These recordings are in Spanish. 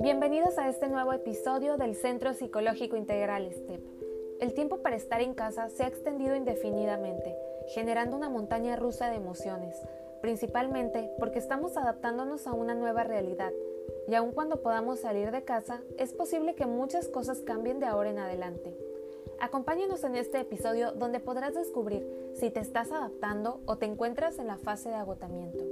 Bienvenidos a este nuevo episodio del Centro Psicológico Integral STEP. El tiempo para estar en casa se ha extendido indefinidamente, generando una montaña rusa de emociones, principalmente porque estamos adaptándonos a una nueva realidad, y aun cuando podamos salir de casa, es posible que muchas cosas cambien de ahora en adelante. Acompáñanos en este episodio donde podrás descubrir si te estás adaptando o te encuentras en la fase de agotamiento.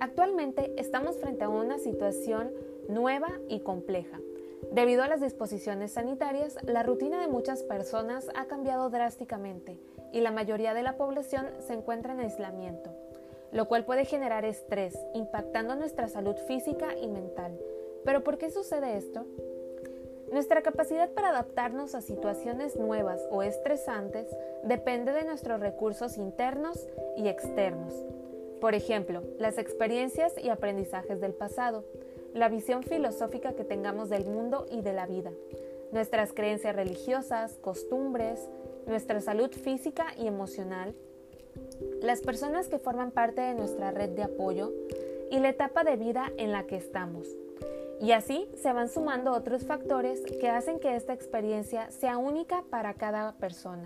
Actualmente estamos frente a una situación nueva y compleja. Debido a las disposiciones sanitarias, la rutina de muchas personas ha cambiado drásticamente y la mayoría de la población se encuentra en aislamiento, lo cual puede generar estrés, impactando nuestra salud física y mental. ¿Pero por qué sucede esto? Nuestra capacidad para adaptarnos a situaciones nuevas o estresantes depende de nuestros recursos internos y externos. Por ejemplo, las experiencias y aprendizajes del pasado, la visión filosófica que tengamos del mundo y de la vida, nuestras creencias religiosas, costumbres, nuestra salud física y emocional, las personas que forman parte de nuestra red de apoyo y la etapa de vida en la que estamos. Y así se van sumando otros factores que hacen que esta experiencia sea única para cada persona.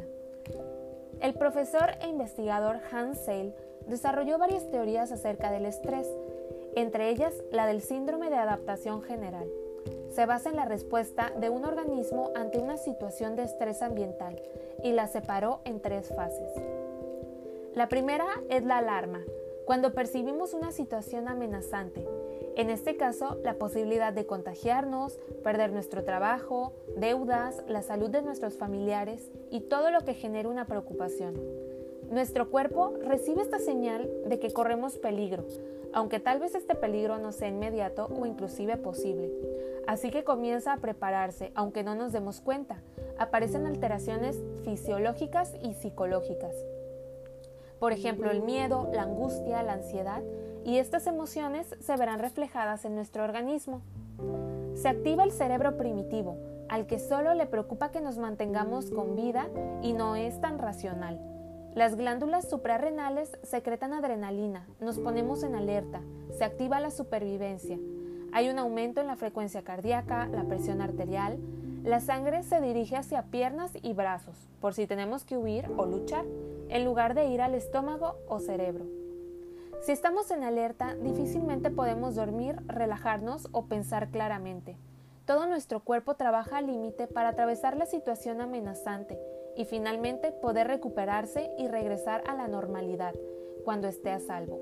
El profesor e investigador Hans Seil desarrolló varias teorías acerca del estrés entre ellas la del síndrome de adaptación general. Se basa en la respuesta de un organismo ante una situación de estrés ambiental y la separó en tres fases. La primera es la alarma, cuando percibimos una situación amenazante, en este caso la posibilidad de contagiarnos, perder nuestro trabajo, deudas, la salud de nuestros familiares y todo lo que genera una preocupación. Nuestro cuerpo recibe esta señal de que corremos peligro, aunque tal vez este peligro no sea inmediato o inclusive posible. Así que comienza a prepararse, aunque no nos demos cuenta. Aparecen alteraciones fisiológicas y psicológicas. Por ejemplo, el miedo, la angustia, la ansiedad, y estas emociones se verán reflejadas en nuestro organismo. Se activa el cerebro primitivo, al que solo le preocupa que nos mantengamos con vida y no es tan racional. Las glándulas suprarrenales secretan adrenalina, nos ponemos en alerta, se activa la supervivencia. Hay un aumento en la frecuencia cardíaca, la presión arterial, la sangre se dirige hacia piernas y brazos, por si tenemos que huir o luchar, en lugar de ir al estómago o cerebro. Si estamos en alerta, difícilmente podemos dormir, relajarnos o pensar claramente. Todo nuestro cuerpo trabaja al límite para atravesar la situación amenazante y finalmente poder recuperarse y regresar a la normalidad cuando esté a salvo.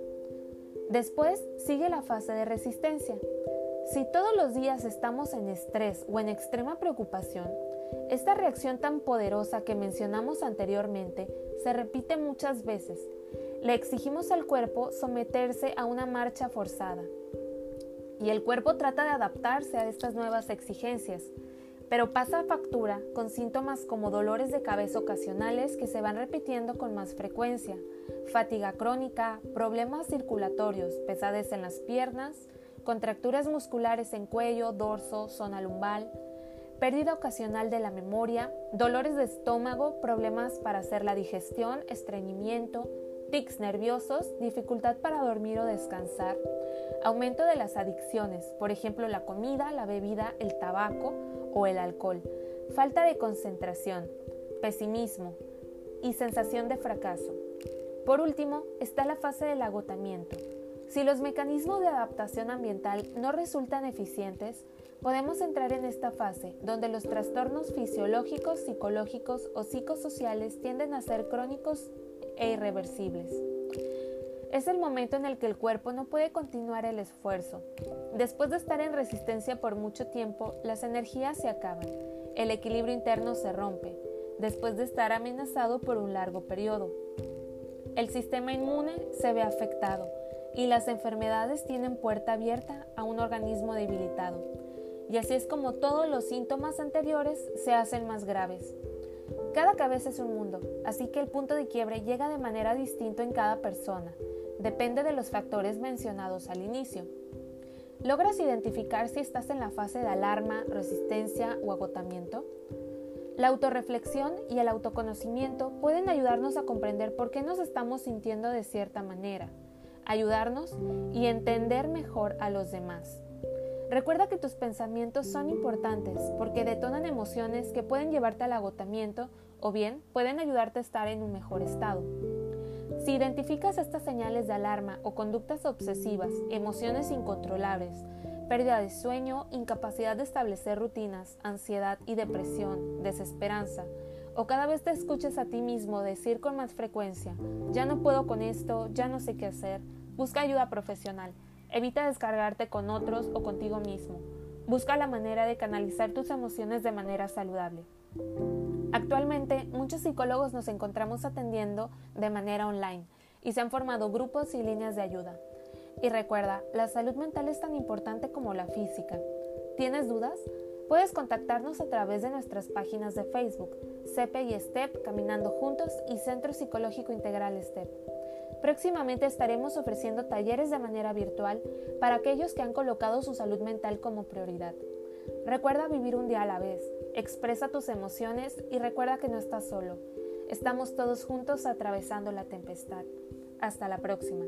Después sigue la fase de resistencia. Si todos los días estamos en estrés o en extrema preocupación, esta reacción tan poderosa que mencionamos anteriormente se repite muchas veces. Le exigimos al cuerpo someterse a una marcha forzada. Y el cuerpo trata de adaptarse a estas nuevas exigencias, pero pasa factura con síntomas como dolores de cabeza ocasionales que se van repitiendo con más frecuencia, fatiga crónica, problemas circulatorios, pesadez en las piernas, contracturas musculares en cuello, dorso, zona lumbar, pérdida ocasional de la memoria, dolores de estómago, problemas para hacer la digestión, estreñimiento, tics nerviosos, dificultad para dormir o descansar, aumento de las adicciones, por ejemplo la comida, la bebida, el tabaco, o el alcohol, falta de concentración, pesimismo y sensación de fracaso. Por último, está la fase del agotamiento. Si los mecanismos de adaptación ambiental no resultan eficientes, podemos entrar en esta fase donde los trastornos fisiológicos, psicológicos o psicosociales tienden a ser crónicos e irreversibles. Es el momento en el que el cuerpo no puede continuar el esfuerzo. Después de estar en resistencia por mucho tiempo, las energías se acaban, el equilibrio interno se rompe, después de estar amenazado por un largo periodo. El sistema inmune se ve afectado y las enfermedades tienen puerta abierta a un organismo debilitado. Y así es como todos los síntomas anteriores se hacen más graves. Cada cabeza es un mundo, así que el punto de quiebre llega de manera distinta en cada persona depende de los factores mencionados al inicio. ¿Logras identificar si estás en la fase de alarma, resistencia o agotamiento? La autorreflexión y el autoconocimiento pueden ayudarnos a comprender por qué nos estamos sintiendo de cierta manera. ayudarnos y entender mejor a los demás. Recuerda que tus pensamientos son importantes porque detonan emociones que pueden llevarte al agotamiento o bien pueden ayudarte a estar en un mejor estado. Si identificas estas señales de alarma o conductas obsesivas, emociones incontrolables, pérdida de sueño, incapacidad de establecer rutinas, ansiedad y depresión, desesperanza, o cada vez te escuches a ti mismo decir con más frecuencia, ya no puedo con esto, ya no sé qué hacer, busca ayuda profesional, evita descargarte con otros o contigo mismo, busca la manera de canalizar tus emociones de manera saludable. Actualmente, muchos psicólogos nos encontramos atendiendo de manera online y se han formado grupos y líneas de ayuda. Y recuerda, la salud mental es tan importante como la física. ¿Tienes dudas? Puedes contactarnos a través de nuestras páginas de Facebook, CEPE y STEP Caminando Juntos y Centro Psicológico Integral STEP. Próximamente estaremos ofreciendo talleres de manera virtual para aquellos que han colocado su salud mental como prioridad. Recuerda vivir un día a la vez, expresa tus emociones y recuerda que no estás solo. Estamos todos juntos atravesando la tempestad. Hasta la próxima.